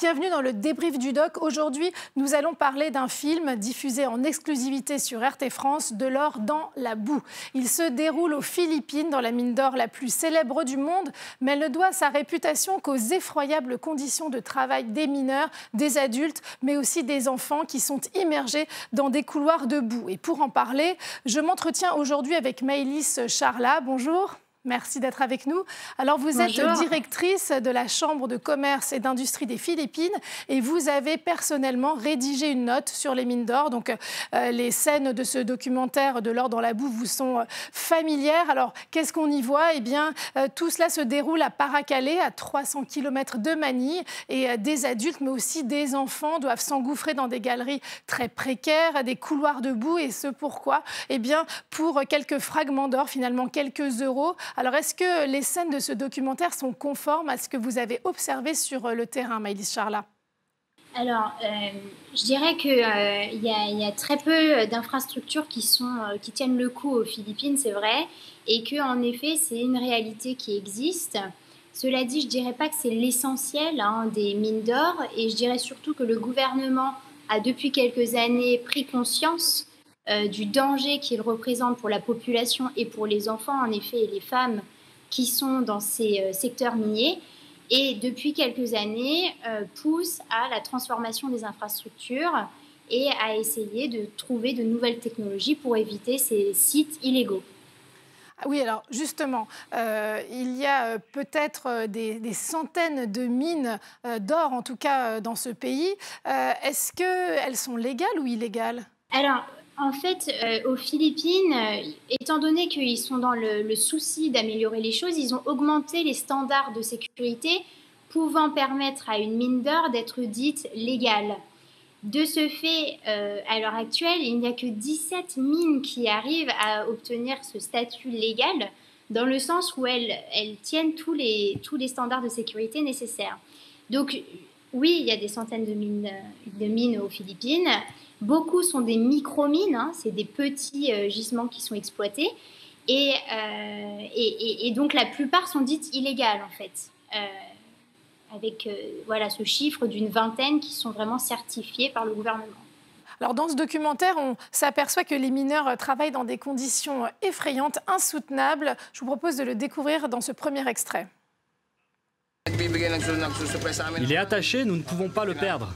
Bienvenue dans le débrief du doc. Aujourd'hui, nous allons parler d'un film diffusé en exclusivité sur RT France, De l'or dans la boue. Il se déroule aux Philippines, dans la mine d'or la plus célèbre du monde, mais elle ne doit sa réputation qu'aux effroyables conditions de travail des mineurs, des adultes, mais aussi des enfants qui sont immergés dans des couloirs de boue. Et pour en parler, je m'entretiens aujourd'hui avec Maëlys Charla. Bonjour. Merci d'être avec nous. Alors, vous êtes directrice de la Chambre de commerce et d'industrie des Philippines et vous avez personnellement rédigé une note sur les mines d'or. Donc, euh, les scènes de ce documentaire de l'or dans la boue vous sont euh, familières. Alors, qu'est-ce qu'on y voit? Eh bien, euh, tout cela se déroule à Paracalé, à 300 km de Manille. Et des adultes, mais aussi des enfants, doivent s'engouffrer dans des galeries très précaires, des couloirs de boue. Et ce pourquoi? Eh bien, pour quelques fragments d'or, finalement quelques euros. Alors, est-ce que les scènes de ce documentaire sont conformes à ce que vous avez observé sur euh, le terrain, Maëlys Charla alors, euh, je dirais qu'il euh, y, a très peu d'infrastructures qui, tiennent le coup aux Philippines, c'est vrai, et que en effet, c'est une réalité qui existe. Cela dit, je ne dirais pas que c'est l'essentiel hein, des mines d'or, et je dirais surtout que le gouvernement a depuis quelques années pris conscience euh, du danger qu'il représente pour la population et pour les enfants, en effet, et les femmes qui sont dans ces euh, secteurs miniers. Et depuis quelques années, euh, pousse à la transformation des infrastructures et à essayer de trouver de nouvelles technologies pour éviter ces sites illégaux. Ah oui, alors justement, il y a peut-être des, des, centaines de mines d'or, en tout cas dans ce pays. Est-ce qu'elles sont légales ou illégales? Alors, en fait, euh, aux Philippines, euh, étant donné qu'ils sont dans le, souci d'améliorer les choses, ils ont augmenté les standards de sécurité pouvant permettre à une mine d'or d'être dite légale. De ce fait, euh, à l'heure actuelle, il n'y a que 17 mines qui arrivent à obtenir ce statut légal, dans le sens où elles, tiennent tous les, standards de sécurité nécessaires. Donc, oui, il y a des centaines de mines aux Philippines. Beaucoup sont des micro-mines, hein, c'est des petits euh, gisements qui sont exploités. Euh, et, et, donc la plupart sont dites illégales en fait, euh, avec voilà ce chiffre d'une vingtaine qui sont vraiment certifiés par le gouvernement. Alors dans ce documentaire, on s'aperçoit que les mineurs travaillent dans des conditions effrayantes, insoutenables. Je vous propose de le découvrir dans ce premier extrait. Il est attaché, nous ne pouvons pas le perdre.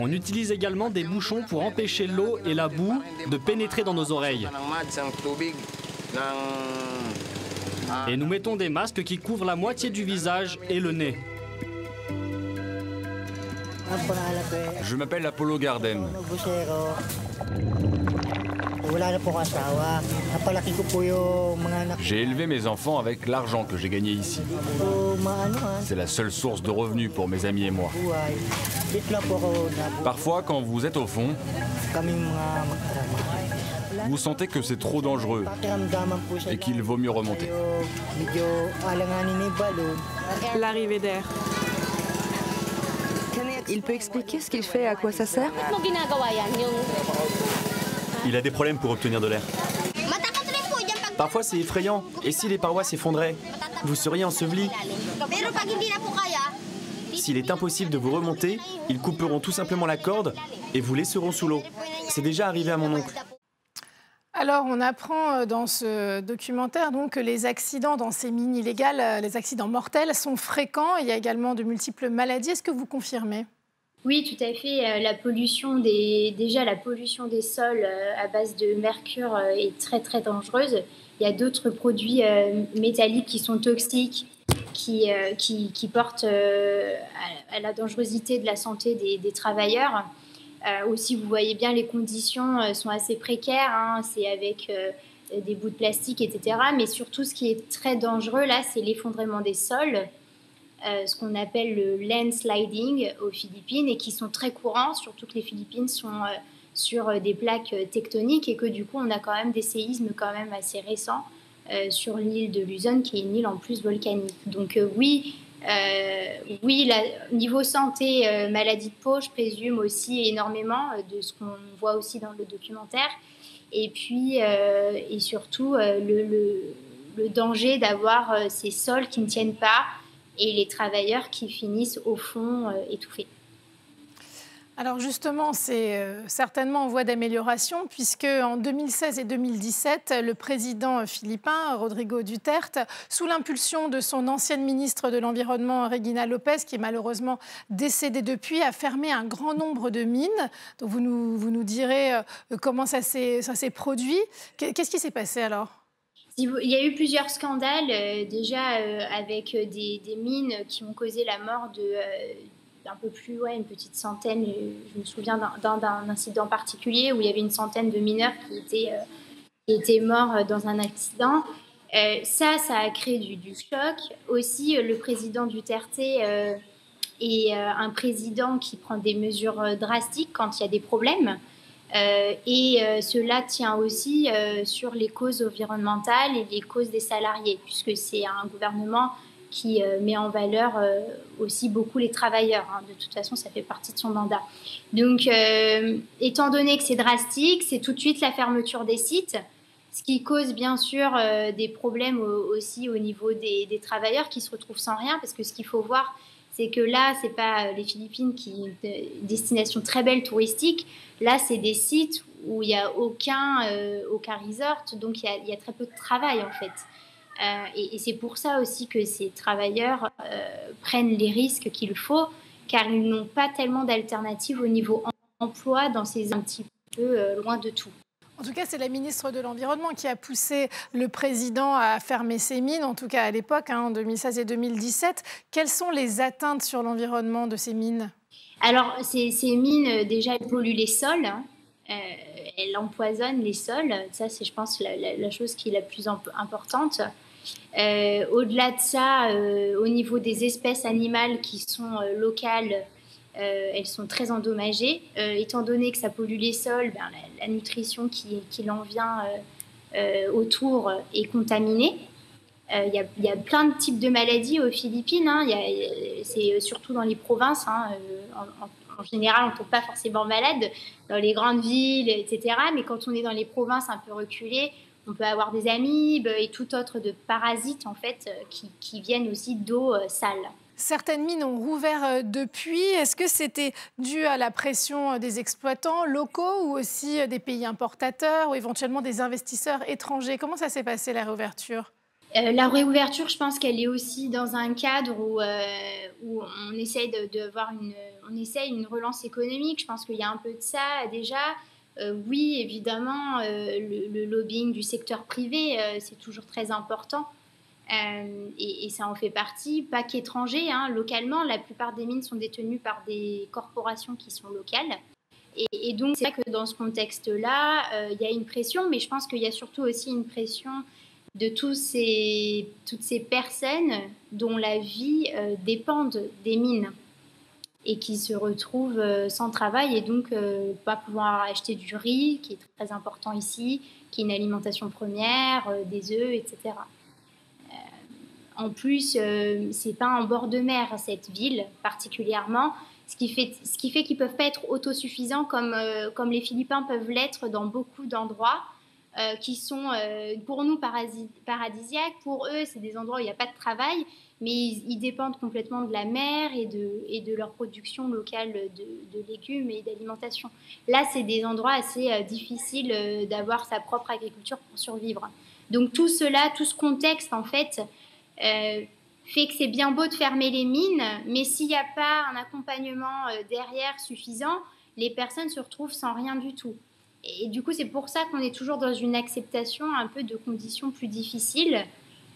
On utilise également des bouchons pour empêcher l'eau et la boue de pénétrer dans nos oreilles. Et nous mettons des masques qui couvrent la moitié du visage et le nez. Je m'appelle Apollo Garden. J'ai élevé mes enfants avec l'argent que j'ai gagné ici. C'est la seule source de revenus pour mes amis et moi. Parfois, quand vous êtes au fond, vous sentez que c'est trop dangereux et qu'il vaut mieux remonter. L'arrivée d'air. Il peut expliquer ce qu'il fait, à quoi ça sert il a des problèmes pour obtenir de l'air. Parfois c'est effrayant. Et si les parois s'effondraient Vous seriez enseveli. S'il est impossible de vous remonter, ils couperont tout simplement la corde et vous laisseront sous l'eau. C'est déjà arrivé à mon oncle. Alors, on apprend euh, dans ce documentaire donc, que les accidents dans ces mines illégales, euh, les accidents mortels, sont fréquents. Il y a également de multiples maladies. Est-ce que vous confirmez? Oui, tout à fait. Euh, la pollution des, déjà la pollution des sols à base de mercure est très très dangereuse. Il y a d'autres produits métalliques qui sont toxiques, qui, qui, portent à, la dangerosité de la santé des, travailleurs. Aussi, vous voyez bien, les conditions sont assez précaires. Hein. c'est avec des bouts de plastique, etc. Mais surtout, ce qui est très dangereux là, c'est l'effondrement des sols. Euh, ce qu'on appelle le landsliding aux Philippines et qui sont très courants, surtout que les Philippines sont euh, sur euh, des plaques tectoniques et que du coup on a quand même des séismes quand même assez récents sur l'île de Luzon qui est une île en plus volcanique. Donc oui, oui, la, niveau santé, maladie de peau, je présume aussi énormément de ce qu'on voit aussi dans le documentaire. Et puis, et surtout, le danger d'avoir ces sols qui ne tiennent pas et les travailleurs qui finissent au fond étouffés. Alors justement, c'est euh, certainement en voie d'amélioration puisque en 2016 et 2017, le président philippin Rodrigo Duterte, sous l'impulsion de son ancienne ministre de l'Environnement Regina Lopez, qui est malheureusement décédée depuis, a fermé un grand nombre de mines. Donc vous nous, vous nous direz euh, comment ça s'est produit. Qu'est-ce qui s'est passé alors? Il y a eu plusieurs scandales, euh, déjà avec des, mines qui ont causé la mort de, un peu plus, ouais, une petite centaine. Je me souviens d'un incident particulier où il y avait une centaine de mineurs qui étaient, euh, qui étaient morts euh, dans un accident. Euh, ça, ça a créé du, du choc. Aussi, le président Duterte est un président qui prend des mesures drastiques quand il y a des problèmes. et cela tient aussi sur les causes environnementales et les causes des salariés, puisque c'est un gouvernement qui euh, met en valeur euh, aussi beaucoup les travailleurs. Hein. De toute façon, ça fait partie de son mandat. Donc, euh, étant donné que c'est drastique, c'est tout de suite la fermeture des sites, ce qui cause bien sûr des problèmes aussi au niveau des, travailleurs qui se retrouvent sans rien, parce que ce qu'il faut voir, c'est que là, c'est pas les Philippines qui une destination très belle touristique. Là, c'est des sites où il n'y a aucun, aucun resort, donc il y, a très peu de travail en fait. Euh, et, c'est pour ça aussi que ces travailleurs euh, prennent les risques qu'il faut, car ils n'ont pas tellement d'alternatives au niveau emploi dans ces un petit peu euh, loin de tout. En tout cas, c'est la ministre de l'Environnement qui a poussé le président à fermer ses mines, en tout cas à l'époque, hein, en 2016 et 2017. Quelles sont les atteintes sur l'environnement de ces mines? Alors, ces, mines, déjà, elles polluent les sols. Hein. Elles empoisonnent les sols. Ça, c'est, je pense, la, chose qui est la plus importante. Euh, au-delà de ça, euh, au niveau des espèces animales qui sont euh, locales, elles sont très endommagées. étant donné que ça pollue les sols, ben, la, nutrition qui, qui en vient autour est contaminée. Il y, a plein de types de maladies aux Philippines. Hein. C'est surtout dans les provinces. Hein. Général, on ne tombe pas forcément malade dans les grandes villes, etc. Mais quand on est dans les provinces un peu reculées, on peut avoir des amibes et tout autre de parasites en fait euh, qui, viennent aussi d'eau euh, sale. Certaines mines ont rouvert euh, depuis. Est-ce que c'était dû à la pression des exploitants locaux ou aussi des pays importateurs ou éventuellement des investisseurs étrangers? Comment ça s'est passé la réouverture? La réouverture, je pense qu'elle est aussi dans un cadre où, où on essaye de, une, on essaye une relance économique. Je pense qu'il y a un peu de ça déjà. Euh, oui, évidemment, euh, le, lobbying du secteur privé, euh, c'est toujours très important. Et, ça en fait partie, pas qu'étranger. Hein, localement, la plupart des mines sont détenues par des corporations qui sont locales. Et, donc, c'est vrai que dans ce contexte-là, il y a une pression, mais je pense qu'il y a surtout aussi une pression de ces, toutes ces personnes dont la vie dépend des mines et qui se retrouvent euh, sans travail et donc euh, pas pouvoir acheter du riz, qui est très important ici, qui est une alimentation première, euh, des œufs, etc. en plus, c'est pas en bord de mer cette ville particulièrement, ce qui fait, ce qui fait qu'ils peuvent pas être autosuffisants comme, comme les Philippins peuvent l'être dans beaucoup d'endroits. Qui sont pour nous paradisiaques. Pour eux, c'est des endroits où il n'y a pas de travail mais ils, dépendent complètement de la mer et de, leur production locale de, légumes et d'alimentation. Là, c'est des endroits assez euh, difficiles euh, d'avoir sa propre agriculture pour survivre. Donc tout cela, tout ce contexte, en fait, euh, fait que c'est bien beau de fermer les mines, mais s'il n'y a pas un accompagnement derrière suffisant, les personnes se retrouvent sans rien du tout. Et du coup, c'est pour ça qu'on est toujours dans une acceptation un peu de conditions plus difficiles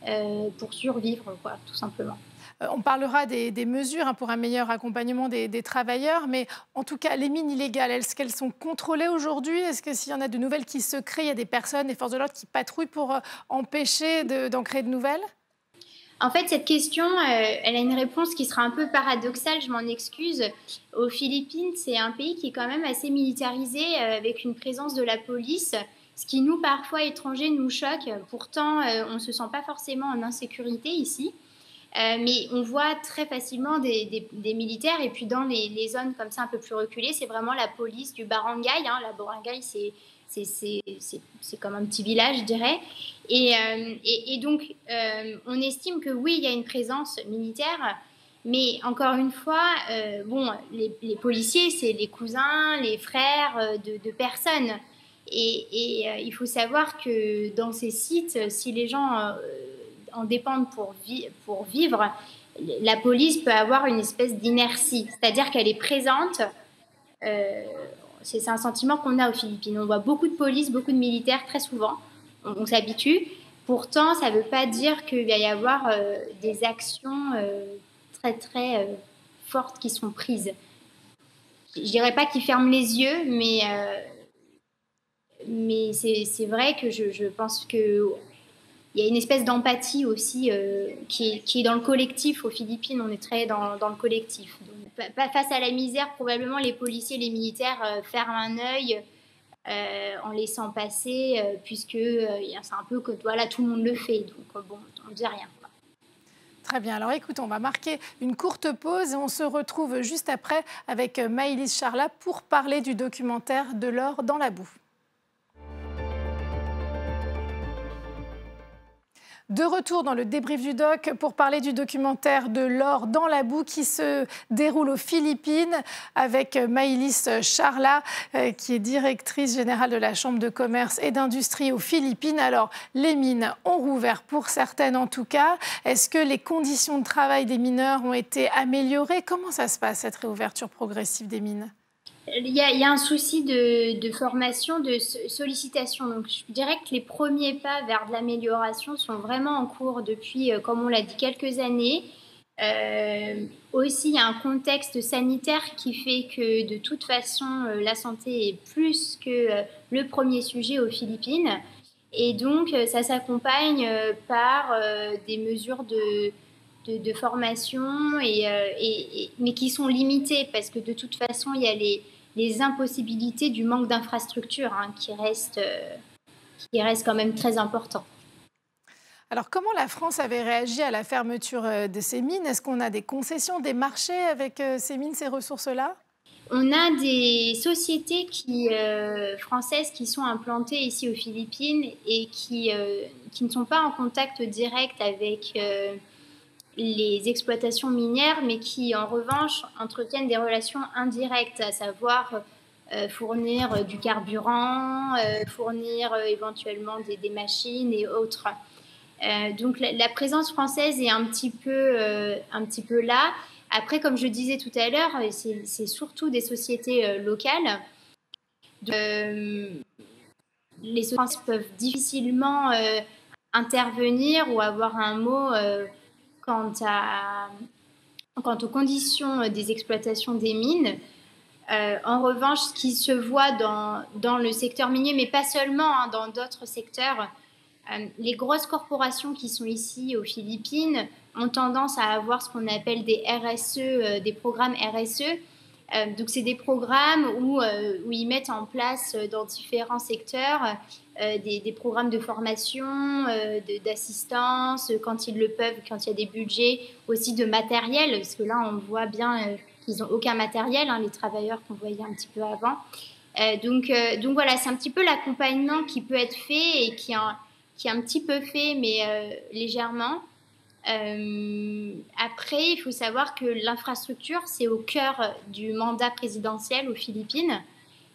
euh, pour survivre, tout simplement. Euh, on parlera des, mesures hein, pour un meilleur accompagnement des, travailleurs, mais en tout cas, les mines illégales, est-ce qu'elles sont contrôlées aujourd'hui? Est-ce que s'il y en a de nouvelles qui se créent, il y a des personnes, des forces de l'ordre qui patrouillent pour euh, empêcher d'en créer de nouvelles? En fait, cette question, elle a une réponse qui sera un peu paradoxale, je m'en excuse. Aux Philippines, c'est un pays qui est quand même assez militarisé, avec une présence de la police ce qui nous, parfois étrangers, nous choque. Pourtant, euh, on ne se sent pas forcément en insécurité ici. Euh, mais on voit très facilement des, militaires. Et puis dans les, zones comme ça un peu plus reculées, c'est vraiment la police du barangay. Hein. La barangay, c'est c'est comme un petit village, je dirais. Et, et, donc, on estime que oui, il y a une présence militaire, mais encore une fois, bon, les, policiers, c'est les cousins, les frères de, personnes. Et, il faut savoir que dans ces sites, si les gens en dépendent pour, vivre, la police peut avoir une espèce d'inertie, c'est-à-dire qu'elle est présente. Euh, c'est un sentiment qu'on a aux Philippines. On voit beaucoup de police, beaucoup de militaires très souvent. On, s'habitue. Pourtant, ça ne veut pas dire qu'il va y avoir euh, des actions euh, très très fortes qui sont prises. Je dirais pas qu'ils ferment les yeux, mais mais c'est vrai que je, je pense que il y a une espèce d'empathie aussi euh, qui, est, dans le collectif. Aux Philippines, on est très dans, le collectif. face à la misère, probablement les policiers, les militaires euh, ferment un œil euh, en laissant passer, puisque c'est un peu que voilà, tout le monde le fait. Donc bon, on ne dit rien. Très bien. Alors écoute, on va marquer une courte pause et on se retrouve juste après avec Maëlys Charlat pour parler du documentaire De l'or dans la boue. De retour dans le débrief du doc pour parler du documentaire de l'or dans la boue qui se déroule aux Philippines avec Maïlis Charla, euh, qui est directrice générale de la Chambre de commerce et d'industrie aux Philippines. Alors, les mines ont rouvert pour certaines en tout cas. Est-ce que les conditions de travail des mineurs ont été améliorées? Comment ça se passe, cette réouverture progressive des mines? Il y, a, un souci de, formation, de sollicitation. Donc, je dirais que les premiers pas vers de l'amélioration sont vraiment en cours depuis, euh, comme on l'a dit, quelques années. Euh, aussi, il y a un contexte sanitaire qui fait que de toute façon, euh, la santé est plus que le premier sujet aux Philippines. Et donc, ça s'accompagne par des mesures de, de, formation, et, mais qui sont limitées parce que de toute façon, il y a les, les impossibilités du manque d'infrastructures hein, qui, reste, euh, qui reste quand même très important. Alors, comment la France avait réagi à la fermeture euh, de ces mines? Est-ce qu'on a des concessions, des marchés avec euh, ces mines, ces ressources-là? On a des sociétés qui, françaises qui sont implantées ici aux Philippines et qui, qui ne sont pas en contact direct avec les exploitations minières, mais qui en revanche entretiennent des relations indirectes, à savoir euh, fournir du carburant, euh, fournir euh, éventuellement des, machines et autres. donc la, présence française est un petit peu, un petit peu là. Après, comme je disais tout à l'heure, c'est surtout des sociétés locales. les sociétés peuvent difficilement intervenir ou avoir un mot quant, à, quant aux conditions des exploitations des mines. Euh, en revanche, ce qui se voit dans, dans le secteur minier, mais pas seulement, hein, dans d'autres secteurs, euh, les grosses corporations qui sont ici aux Philippines ont tendance à avoir ce qu'on appelle des RSE, euh, des programmes RSE. Donc, c'est des programmes où, où, ils mettent en place dans différents secteurs euh, des, programmes de formation, euh, d'assistance, quand ils le peuvent, quand il y a des budgets, aussi de matériel, parce que là, on voit bien euh, qu'ils n'ont aucun matériel, hein, les travailleurs qu'on voyait un petit peu avant. donc, voilà, c'est un petit peu l'accompagnement qui peut être fait et qui est un petit peu fait, mais légèrement. Après, il faut savoir que l'infrastructure, c'est au cœur du mandat présidentiel aux Philippines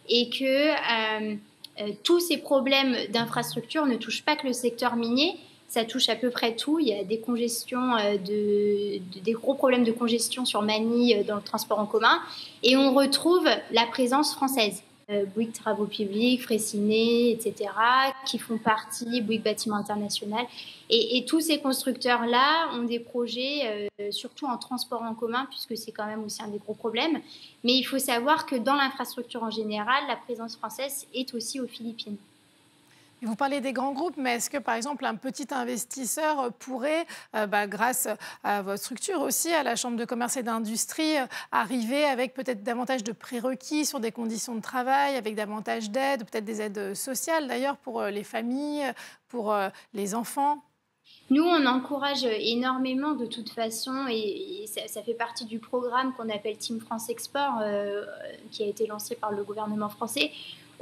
et que euh, tous ces problèmes d'infrastructure ne touchent pas que le secteur minier, ça touche à peu près tout. Il y a des congestions, euh, de, des gros problèmes de congestion sur Manille euh, dans le transport en commun. Et on retrouve la présence française. Bouygues Travaux Publics, Fraissinet, etc., qui font partie, Bouygues Bâtiment International. Et, tous ces constructeurs-là ont des projets, surtout en transport en commun, puisque c'est quand même aussi un des gros problèmes. Mais il faut savoir que dans l'infrastructure en général, la présence française est aussi aux Philippines. Vous parlez des grands groupes, mais est-ce que par exemple un petit investisseur pourrait, euh, bah, grâce à votre structure aussi, à la Chambre de commerce et d'industrie, euh, arriver avec peut-être davantage de prérequis sur des conditions de travail, avec davantage d'aides, peut-être des aides sociales d'ailleurs pour euh, les familles, pour les enfants? Nous, on encourage énormément de toute façon, et, ça, fait partie du programme qu'on appelle Team France Export, qui a été lancé par le gouvernement français,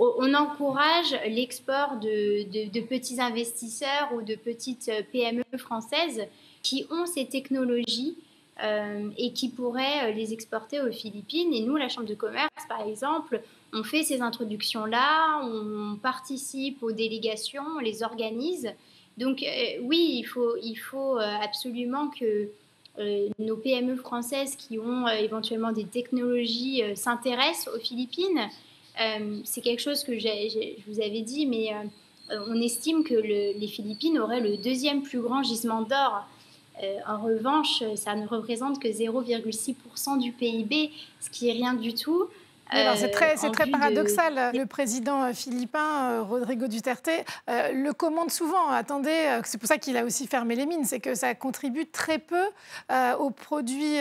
on encourage l'export de, petits investisseurs ou de petites PME françaises qui ont ces technologies euh, et qui pourraient les exporter aux Philippines. Et nous, la Chambre de commerce, par exemple, on fait ces introductions-là, on participe aux délégations, on les organise. Donc euh, oui, il faut, il faut euh, absolument que nos PME françaises qui ont éventuellement des technologies s'intéressent aux Philippines. Euh, c'est quelque chose que je vous avais dit, mais euh, on estime que les Philippines auraient le deuxième plus grand gisement d'or. Euh, en revanche, ça ne représente que 0,6% du PIB, ce qui est rien du tout. c'est très, très paradoxal. Le président philippin, Rodrigo Duterte, le commande souvent. Attendez, c'est pour ça qu'il a aussi fermé les mines, c'est que ça contribue très peu au PIB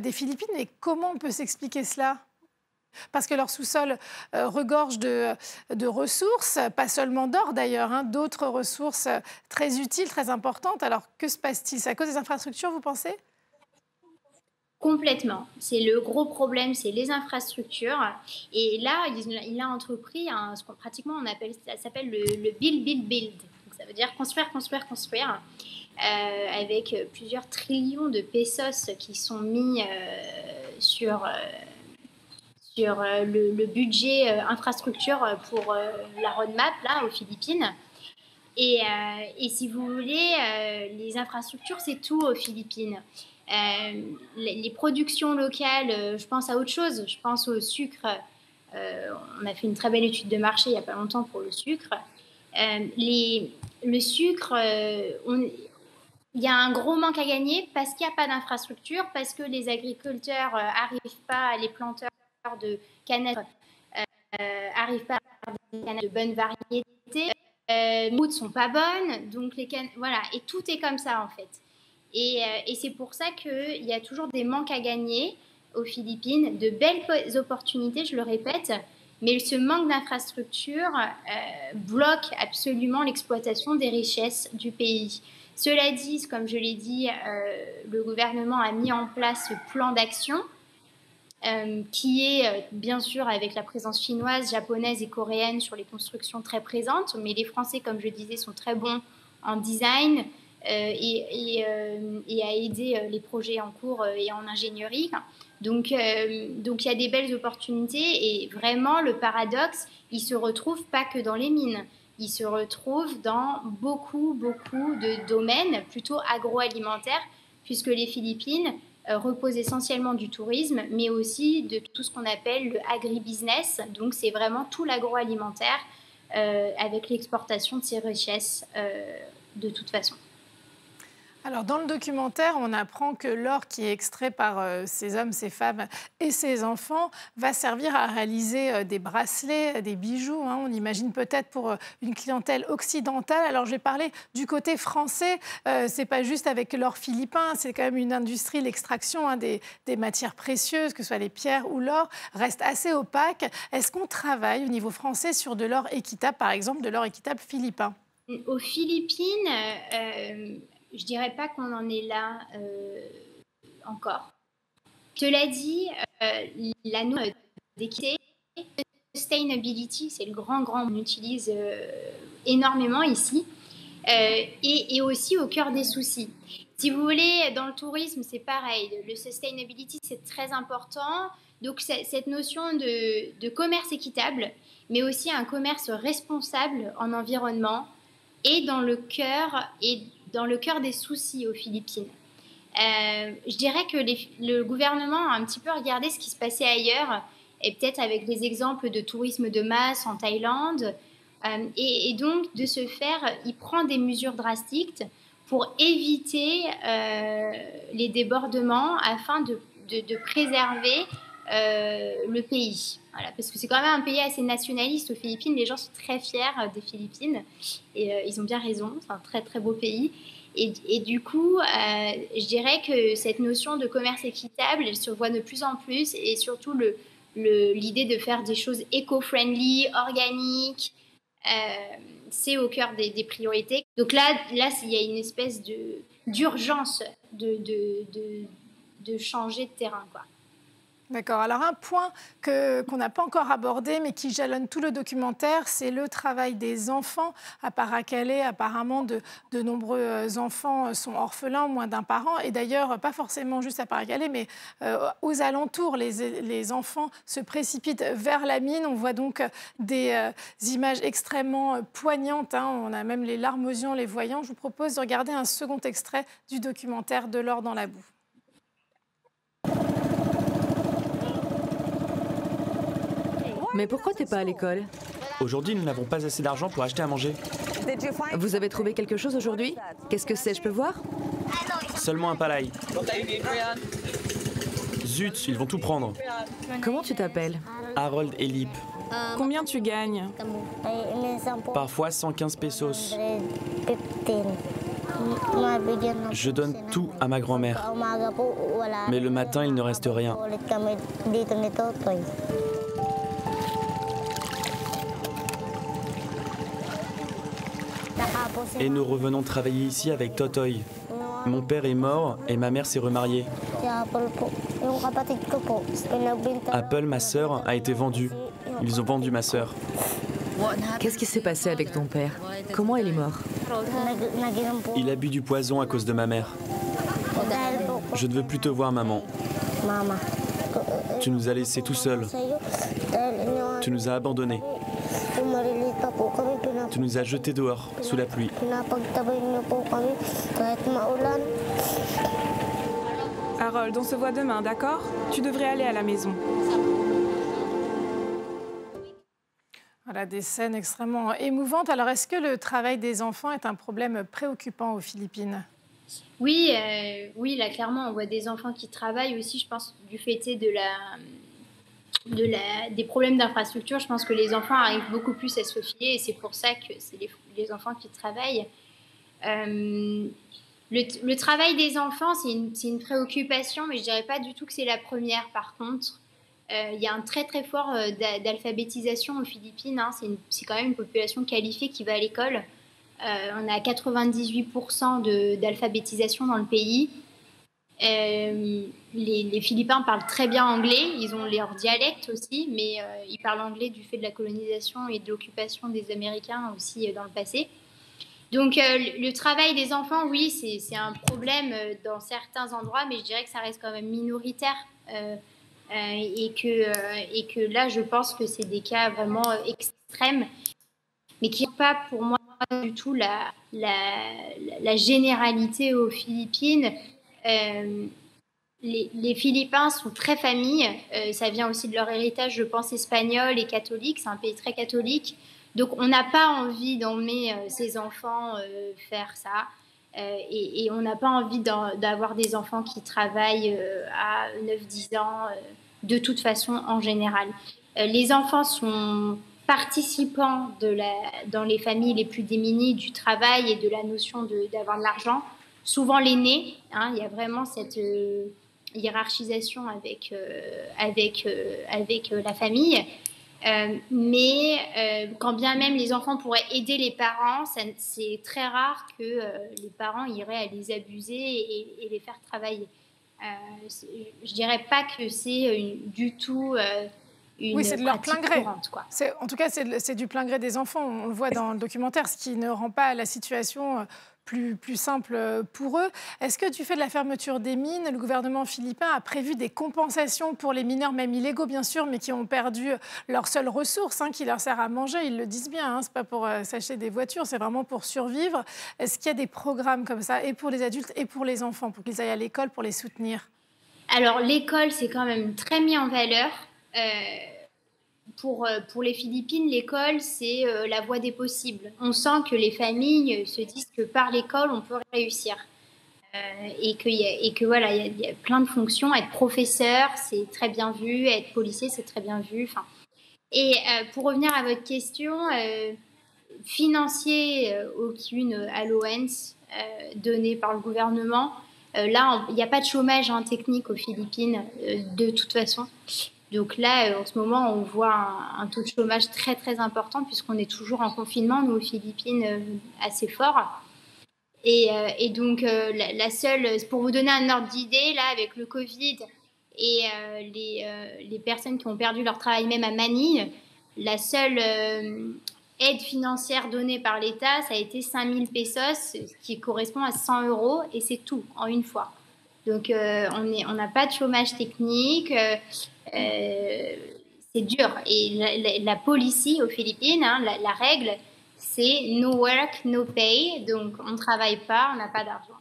des Philippines. Et comment on peut s'expliquer cela? Parce que leur sous-sol euh, regorge de, ressources, pas seulement d'or d'ailleurs, hein, d'autres ressources euh, très utiles, très importantes. Alors que se passe-t-il? C'est à cause des infrastructures, vous pensez? Complètement. C'est le gros problème, c'est les infrastructures. Et là, il, a entrepris ce qu'on pratiquement on appelle, ça s'appelle le, build, build, build. ça veut dire construire, construire, construire, euh, avec plusieurs trillions de pesos qui sont mis sur sur euh, le, budget euh, infrastructure euh, pour la roadmap là aux Philippines. Et, et si vous voulez, les infrastructures, c'est tout aux Philippines. les, productions locales, je pense à autre chose. Je pense au sucre. on a fait une très belle étude de marché il n'y a pas longtemps pour le sucre. les, le sucre, il y a un gros manque à gagner parce qu'il n'y a pas d'infrastructure, parce que les agriculteurs n'arrivent pas, les planteurs de canettes euh, arrivent pas à des canettes de bonne variété. Euh, les ne sont pas bonnes, donc les voilà, et tout est comme ça en fait. Et, euh, et c'est pour ça qu'il y a toujours des manques à gagner aux Philippines, de belles opportunités, je le répète, mais ce manque d'infrastructures euh, bloque absolument l'exploitation des richesses du pays. Cela dit, comme je l'ai dit, le gouvernement a mis en place ce plan d'action euh, qui est euh, bien sûr avec la présence chinoise, japonaise et coréenne sur les constructions très présentes, mais les Français, comme je disais, sont très bons en design euh, et, et, à aider les projets en cours et en ingénierie. Donc, donc il y a des belles opportunités et vraiment le paradoxe, il se retrouve pas que dans les mines. Il se retrouve dans beaucoup, beaucoup de domaines plutôt agroalimentaires, puisque les Philippines repose essentiellement du tourisme, mais aussi de tout ce qu'on appelle le agribusiness. Donc, c'est vraiment tout l'agroalimentaire euh, avec l'exportation de ces richesses euh, de toute façon. Alors, dans le documentaire, on apprend que l'or qui est extrait par euh, ces hommes, ces femmes et ces enfants va servir à réaliser euh, des bracelets, des bijoux. Hein. on imagine peut-être pour euh, une clientèle occidentale. Alors, je vais parler du côté français. c'est pas juste avec l'or philippin, c'est quand même une industrie, l'extraction hein, des, des, matières précieuses, que ce soit les pierres ou l'or, reste assez opaque. Est-ce qu'on travaille au niveau français sur de l'or équitable, par exemple, de l'or équitable philippin? Aux Philippines, je dirais pas qu'on en est là euh, encore. Cela dit, euh, la notion d'équité, sustainability, c'est le grand, grand, on utilise euh, énormément ici, et, aussi au cœur des soucis. Si vous voulez, dans le tourisme, c'est pareil. Le sustainability, c'est très important. Donc, cette notion de, de, commerce équitable, mais aussi un commerce responsable en environnement, et dans le cœur et dans le cœur des soucis aux Philippines. Euh, je dirais que le gouvernement a un petit peu regardé ce qui se passait ailleurs, et peut-être avec des exemples de tourisme de masse en Thaïlande. Euh, et, donc, de ce faire, il prend des mesures drastiques pour éviter euh, les débordements afin de préserver le pays. Parce que c'est quand même un pays assez nationaliste aux Philippines. Les gens sont très fiers euh, des Philippines et euh, ils ont bien raison. C'est un très très beau pays. Et, du coup, euh, je dirais que cette notion de commerce équitable, elle se voit de plus en plus et surtout l'idée de faire des choses éco-friendly, organiques, c'est au cœur des, priorités. Donc là, là, il y a une espèce d'urgence de, de, de, de changer de terrain. Quoi. D'accord. Alors un point qu'on n'a pas encore abordé, mais qui jalonne tout le documentaire, c'est le travail des enfants. À Paracalais, apparemment, de, nombreux enfants sont orphelins, moins d'un parent. Et d'ailleurs, pas forcément juste à Paracalais, mais euh, aux alentours, les, enfants se précipitent vers la mine. On voit donc des euh, images extrêmement poignantes. Hein. On a même les larmes aux yeux en les voyant. Je vous propose de regarder un second extrait du documentaire De l'or dans la boue. Mais pourquoi t'es pas à l'école Aujourd'hui, nous n'avons pas assez d'argent pour acheter à manger. Vous avez trouvé quelque chose aujourd'hui Qu'est-ce que c'est Je peux voir Seulement un palais. Zut, ils vont tout prendre. Comment tu t'appelles Harold Elip. Combien tu gagnes Parfois 115 pesos. Je donne tout à ma grand-mère. Mais le matin, il ne reste rien. Et nous revenons travailler ici avec Totoy. Mon père est mort et ma mère s'est remariée. Apple, ma sœur, a été vendue. Ils ont vendu ma sœur. Qu'est-ce qui s'est passé avec ton père? Comment il est mort? Il a bu du poison à cause de ma mère. Je ne veux plus te voir, maman. Tu nous as laissés tout seuls. Tu nous as abandonnés. Tu nous as jetés dehors, sous la pluie. Harold, on se voit demain, d'accord? Tu devrais aller à la maison. Voilà des scènes extrêmement émouvantes. Alors, est-ce que le travail des enfants est un problème préoccupant aux Philippines? Oui, euh, oui, là clairement, on voit des enfants qui travaillent aussi. Je pense du fait de la de la, des problèmes d'infrastructure, je pense que les enfants arrivent beaucoup plus à se fier et c'est pour ça que c'est les, les, enfants qui travaillent. Euh, le, le, travail des enfants, c'est une, une, préoccupation, mais je dirais pas du tout que c'est la première. Par contre, euh, il y a un très très fort euh, d'alphabétisation aux Philippines. Hein. C'est quand même une population qualifiée qui va à l'école. On a 98% d'alphabétisation dans le pays. Euh, les, les, Philippins parlent très bien anglais, ils ont leur dialecte aussi, mais euh, ils parlent anglais du fait de la colonisation et de l'occupation des Américains aussi euh, dans le passé. Donc le travail des enfants, oui, c'est un problème dans certains endroits, mais je dirais que ça reste quand même minoritaire. et, que, là, je pense que c'est des cas vraiment extrêmes, mais qui n'ont pas pour moi du tout la généralité aux Philippines. Euh, les, les, Philippins sont très familles. Euh, ça vient aussi de leur héritage, je pense, espagnol et catholique. C'est un pays très catholique. Donc, on n'a pas envie d'emmener euh, ses enfants euh, faire ça. Et, on n'a pas envie d'avoir des enfants qui travaillent à 9-10 ans, de toute façon, en général. les enfants sont participants dans les familles les plus démunies du travail et de la notion d'avoir de l'argent souvent l'aîné. Hein, il y a vraiment cette euh, hiérarchisation avec, euh, avec, euh, avec la famille. mais quand bien même les enfants pourraient aider les parents, c'est très rare que les parents iraient à les abuser et, et les faire travailler. je dirais pas que c'est du tout une oui, c'est de leur plein gré. En tout cas, c'est du plein gré des enfants. On le voit dans le documentaire, ce qui ne rend pas la situation plus, simple pour eux. Est-ce que du fait de la fermeture des mines, le gouvernement philippin a prévu des compensations pour les mineurs, même illégaux bien sûr, mais qui ont perdu leur seule ressource, hein, qui leur sert à manger? Ils le disent bien, hein, ce n'est pas pour euh, s'acheter des voitures, c'est vraiment pour survivre. Est-ce qu'il y a des programmes comme ça, et pour les adultes et pour les enfants, pour qu'ils aillent à l'école, pour les soutenir? Alors l'école, c'est quand même très mis en valeur. Euh pour, euh, pour les Philippines, l'école, c'est euh, la voie des possibles. On sent que les familles se disent que par l'école, on peut réussir. Euh, et, que y a, et que voilà, il y, a plein de fonctions. Être professeur, c'est très bien vu. Être policier, c'est très bien vu. Enfin, et euh, pour revenir à votre question, euh, financier, aucune allowance donnée par le gouvernement. là, il n'y a pas de chômage hein, technique aux Philippines, de toute façon. Donc là, euh, en ce moment, on voit un, taux de chômage très très important puisqu'on est toujours en confinement, nous aux Philippines, euh, assez fort. Et, euh, donc la, seule, pour vous donner un ordre d'idée, là, avec le Covid Et les, les, personnes qui ont perdu leur travail même à Manille, la seule aide financière donnée par l'État, ça a été 5000 pesos, qui correspond à 100 euros, et c'est tout en une fois. Donc on n'a pas de chômage technique c'est dur. Et la, police aux Philippines, hein, la, règle, c'est no work, no pay. Donc, on ne travaille pas, on n'a pas d'argent.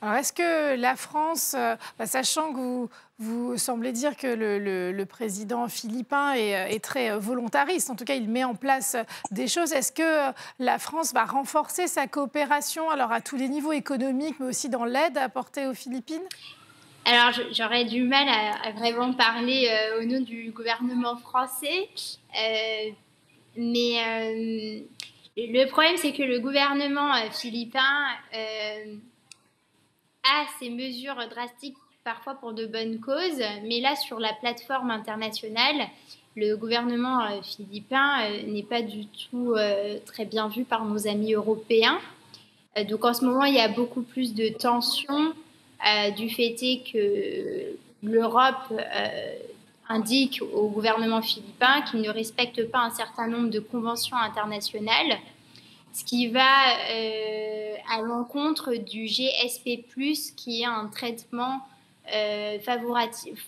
Alors, est-ce que la France, euh, bah, sachant que vous, semblez dire que le, président philippin est, est, très volontariste, en tout cas, il met en place des choses, est-ce que la France va renforcer sa coopération, alors à tous les niveaux économiques, mais aussi dans l'aide apportée aux Philippines? Alors, j'aurais du mal à, vraiment parler euh, au nom du gouvernement français, euh, mais euh, le problème, c'est que le gouvernement philippin a ces mesures drastiques parfois pour de bonnes causes, mais là, sur la plateforme internationale, le gouvernement philippin n'est pas du tout très bien vu par nos amis européens. donc, en ce moment, il y a beaucoup plus de tensions euh, du fait que l'Europe euh, indique au gouvernement philippin qu'il ne respecte pas un certain nombre de conventions internationales, ce qui va euh, à l'encontre du GSP, qui est un traitement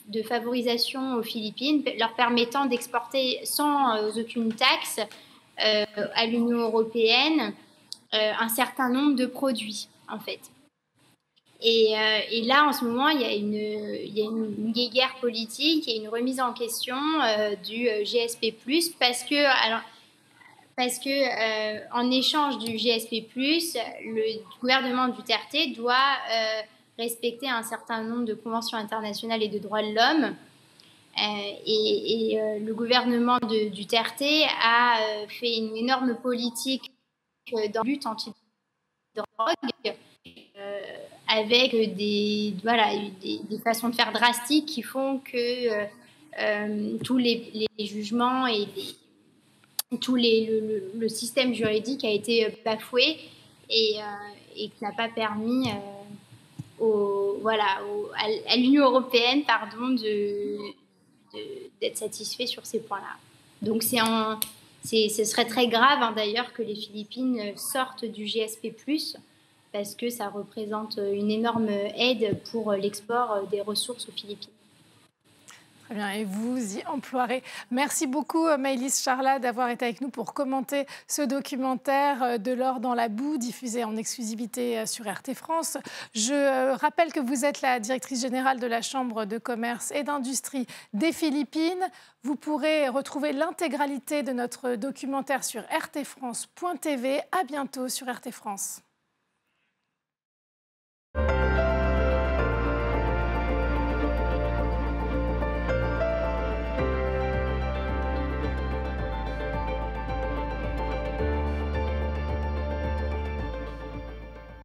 de favorisation aux Philippines, leur permettant d'exporter sans aucune taxe à l'Union européenne un certain nombre de produits, en fait. Euh, et, là, en ce moment, il y a une, il y a une, guerre politique et une remise en question euh, du euh, GSP+, parce que, alors, parce que en échange du GSP+, le gouvernement du Duterte doit respecter un certain nombre de conventions internationales et de droits de l'homme. et, le gouvernement de Duterte a fait une énorme politique dans le but anti-drogue avec des, voilà, des, façons de faire drastiques qui font que euh, euh, tous les, jugements et tout les, le, système juridique a été bafoué et, euh, et qui n'a pas permis au, voilà, à, l'Union européenne pardon, de, d'être satisfait sur ces points-là. Donc c'est ce serait très grave hein, d'ailleurs que les Philippines sortent du GSP ⁇ parce que ça représente une énorme aide pour l'export des ressources aux Philippines. Très bien, et vous y emploierez. Merci beaucoup, Maëlys Charla, d'avoir été avec nous pour commenter ce documentaire de l'or dans la boue, diffusé en exclusivité sur RT France. Je rappelle que vous êtes la directrice générale de la Chambre de commerce et d'industrie des Philippines. Vous pourrez retrouver l'intégralité de notre documentaire sur rtfrance.tv. À bientôt sur RT France.